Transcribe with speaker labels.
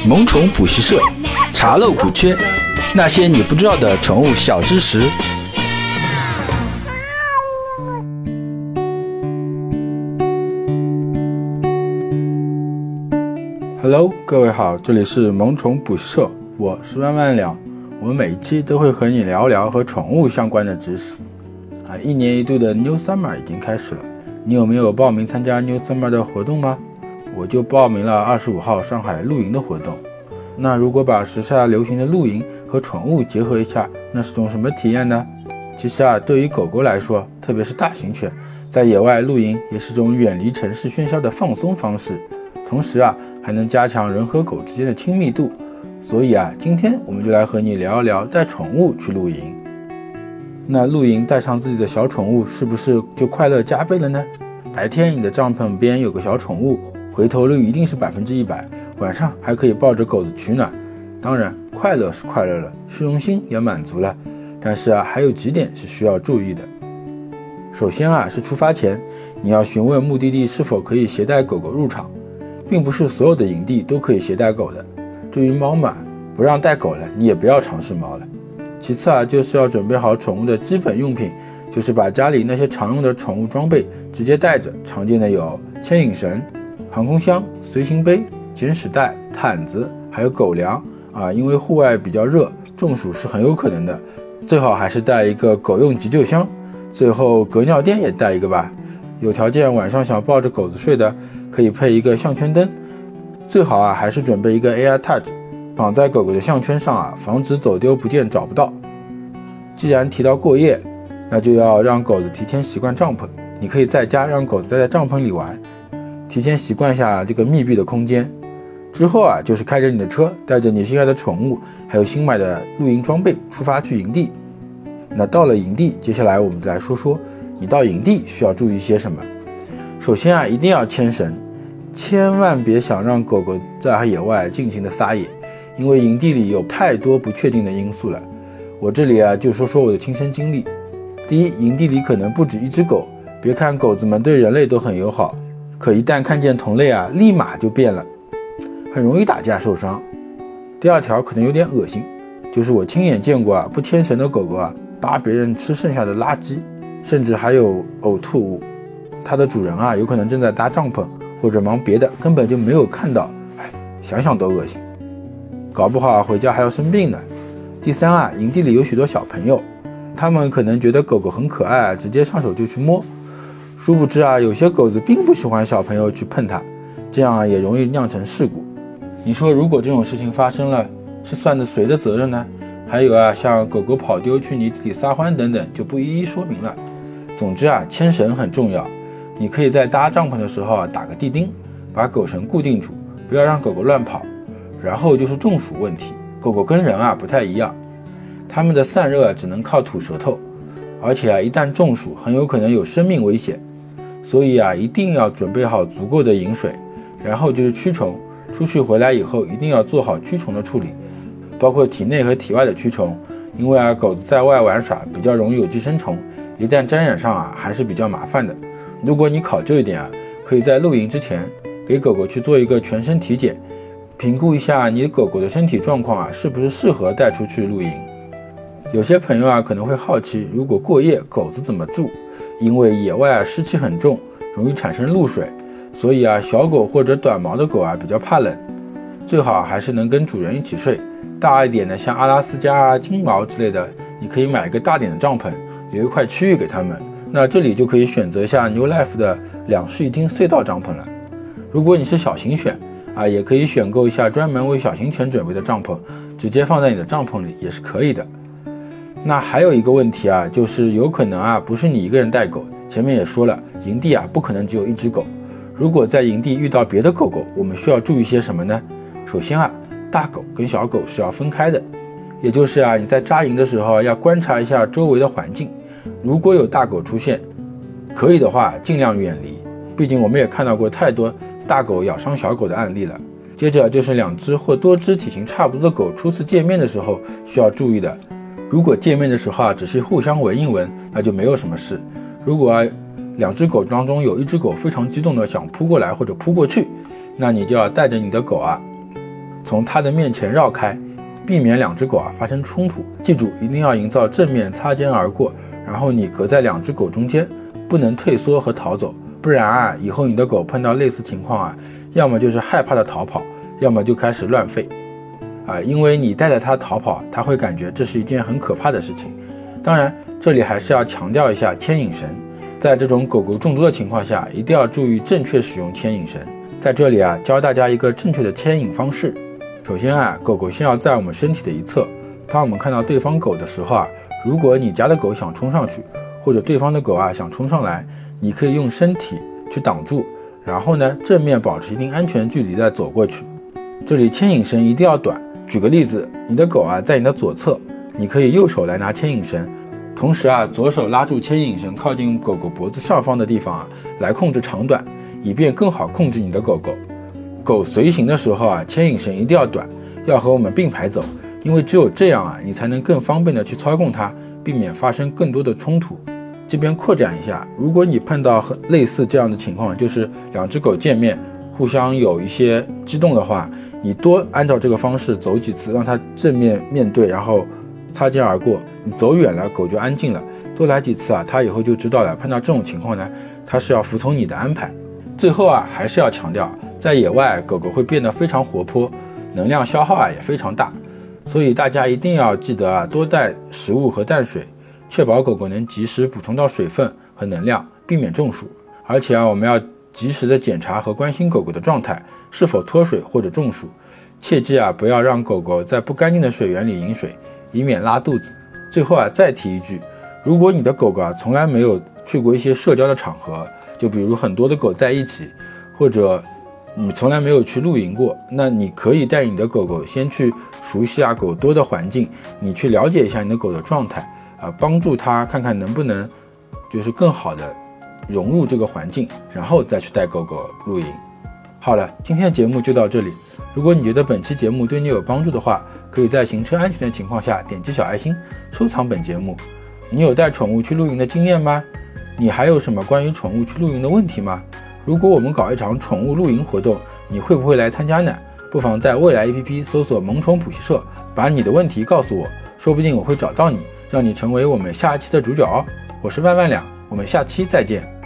Speaker 1: 萌宠补习社，查漏补缺，那些你不知道的宠物小知识。Hello，各位好，这里是萌宠补习社，我是万万两。我们每一期都会和你聊聊和宠物相关的知识。啊，一年一度的 New Summer 已经开始了，你有没有报名参加 New Summer 的活动吗？我就报名了二十五号上海露营的活动。那如果把时下流行的露营和宠物结合一下，那是种什么体验呢？其实啊，对于狗狗来说，特别是大型犬，在野外露营也是种远离城市喧嚣的放松方式，同时啊，还能加强人和狗之间的亲密度。所以啊，今天我们就来和你聊一聊带宠物去露营。那露营带上自己的小宠物，是不是就快乐加倍了呢？白天你的帐篷边有个小宠物。回头率一定是百分之一百，晚上还可以抱着狗子取暖，当然快乐是快乐了，虚荣心也满足了。但是啊，还有几点是需要注意的。首先啊，是出发前你要询问目的地是否可以携带狗狗入场，并不是所有的营地都可以携带狗的。至于猫嘛，不让带狗了，你也不要尝试猫了。其次啊，就是要准备好宠物的基本用品，就是把家里那些常用的宠物装备直接带着，常见的有牵引绳。航空箱、随行杯、捡屎袋、毯子，还有狗粮啊！因为户外比较热，中暑是很有可能的，最好还是带一个狗用急救箱。最后，隔尿垫也带一个吧。有条件晚上想抱着狗子睡的，可以配一个项圈灯。最好啊，还是准备一个 Air Tag，绑在狗狗的项圈上啊，防止走丢不见找不到。既然提到过夜，那就要让狗子提前习惯帐篷。你可以在家让狗子待在帐篷里玩。提前习惯下这个密闭的空间，之后啊，就是开着你的车，带着你心爱的宠物，还有新买的露营装备，出发去营地。那到了营地，接下来我们再说说你到营地需要注意些什么。首先啊，一定要牵绳，千万别想让狗狗在野外尽情的撒野，因为营地里有太多不确定的因素了。我这里啊，就说说我的亲身经历。第一，营地里可能不止一只狗，别看狗子们对人类都很友好。可一旦看见同类啊，立马就变了，很容易打架受伤。第二条可能有点恶心，就是我亲眼见过啊，不牵绳的狗狗啊，扒别人吃剩下的垃圾，甚至还有呕吐物。它的主人啊，有可能正在搭帐篷或者忙别的，根本就没有看到。哎，想想都恶心，搞不好回家还要生病呢。第三啊，营地里有许多小朋友，他们可能觉得狗狗很可爱，直接上手就去摸。殊不知啊，有些狗子并不喜欢小朋友去碰它，这样啊也容易酿成事故。你说如果这种事情发生了，是算的谁的责任呢？还有啊，像狗狗跑丢去泥地里撒欢等等，就不一一说明了。总之啊，牵绳很重要。你可以在搭帐篷的时候啊打个地钉，把狗绳固定住，不要让狗狗乱跑。然后就是中暑问题，狗狗跟人啊不太一样，它们的散热只能靠吐舌头，而且啊一旦中暑，很有可能有生命危险。所以啊，一定要准备好足够的饮水，然后就是驱虫。出去回来以后，一定要做好驱虫的处理，包括体内和体外的驱虫。因为啊，狗子在外玩耍比较容易有寄生虫，一旦沾染上啊，还是比较麻烦的。如果你考究一点啊，可以在露营之前给狗狗去做一个全身体检，评估一下你狗狗的身体状况啊，是不是适合带出去露营。有些朋友啊，可能会好奇，如果过夜，狗子怎么住？因为野外啊湿气很重，容易产生露水，所以啊小狗或者短毛的狗啊比较怕冷，最好还是能跟主人一起睡。大一点的像阿拉斯加啊金毛之类的，你可以买一个大点的帐篷，留一块区域给他们。那这里就可以选择一下 New Life 的两室一厅隧道帐篷了。如果你是小型犬啊，也可以选购一下专门为小型犬准备的帐篷，直接放在你的帐篷里也是可以的。那还有一个问题啊，就是有可能啊，不是你一个人带狗。前面也说了，营地啊不可能只有一只狗。如果在营地遇到别的狗狗，我们需要注意些什么呢？首先啊，大狗跟小狗是要分开的，也就是啊，你在扎营的时候要观察一下周围的环境。如果有大狗出现，可以的话尽量远离，毕竟我们也看到过太多大狗咬伤小狗的案例了。接着就是两只或多只体型差不多的狗初次见面的时候需要注意的。如果见面的时候啊，只是互相闻一闻，那就没有什么事。如果啊，两只狗当中有一只狗非常激动的想扑过来或者扑过去，那你就要带着你的狗啊，从它的面前绕开，避免两只狗啊发生冲突。记住，一定要营造正面擦肩而过，然后你隔在两只狗中间，不能退缩和逃走，不然啊，以后你的狗碰到类似情况啊，要么就是害怕的逃跑，要么就开始乱吠。啊，因为你带着它逃跑，它会感觉这是一件很可怕的事情。当然，这里还是要强调一下牵引绳，在这种狗狗众多的情况下，一定要注意正确使用牵引绳。在这里啊，教大家一个正确的牵引方式。首先啊，狗狗先要在我们身体的一侧。当我们看到对方狗的时候啊，如果你家的狗想冲上去，或者对方的狗啊想冲上来，你可以用身体去挡住，然后呢，正面保持一定安全距离再走过去。这里牵引绳一定要短。举个例子，你的狗啊在你的左侧，你可以右手来拿牵引绳，同时啊左手拉住牵引绳靠近狗狗脖子上方的地方啊来控制长短，以便更好控制你的狗狗。狗随行的时候啊牵引绳一定要短，要和我们并排走，因为只有这样啊你才能更方便的去操控它，避免发生更多的冲突。这边扩展一下，如果你碰到和类似这样的情况，就是两只狗见面互相有一些激动的话。你多按照这个方式走几次，让它正面面对，然后擦肩而过。你走远了，狗就安静了。多来几次啊，它以后就知道了。碰到这种情况呢，它是要服从你的安排。最后啊，还是要强调，在野外狗狗会变得非常活泼，能量消耗啊也非常大。所以大家一定要记得啊，多带食物和淡水，确保狗狗能及时补充到水分和能量，避免中暑。而且啊，我们要及时的检查和关心狗狗的状态。是否脱水或者中暑？切记啊，不要让狗狗在不干净的水源里饮水，以免拉肚子。最后啊，再提一句，如果你的狗狗啊从来没有去过一些社交的场合，就比如很多的狗在一起，或者你从来没有去露营过，那你可以带你的狗狗先去熟悉啊狗多的环境，你去了解一下你的狗的状态啊，帮助它看看能不能就是更好的融入这个环境，然后再去带狗狗露营。好了，今天的节目就到这里。如果你觉得本期节目对你有帮助的话，可以在行车安全的情况下点击小爱心收藏本节目。你有带宠物去露营的经验吗？你还有什么关于宠物去露营的问题吗？如果我们搞一场宠物露营活动，你会不会来参加呢？不妨在未来 APP 搜索“萌宠补习社”，把你的问题告诉我，说不定我会找到你，让你成为我们下一期的主角哦。我是万万两，我们下期再见。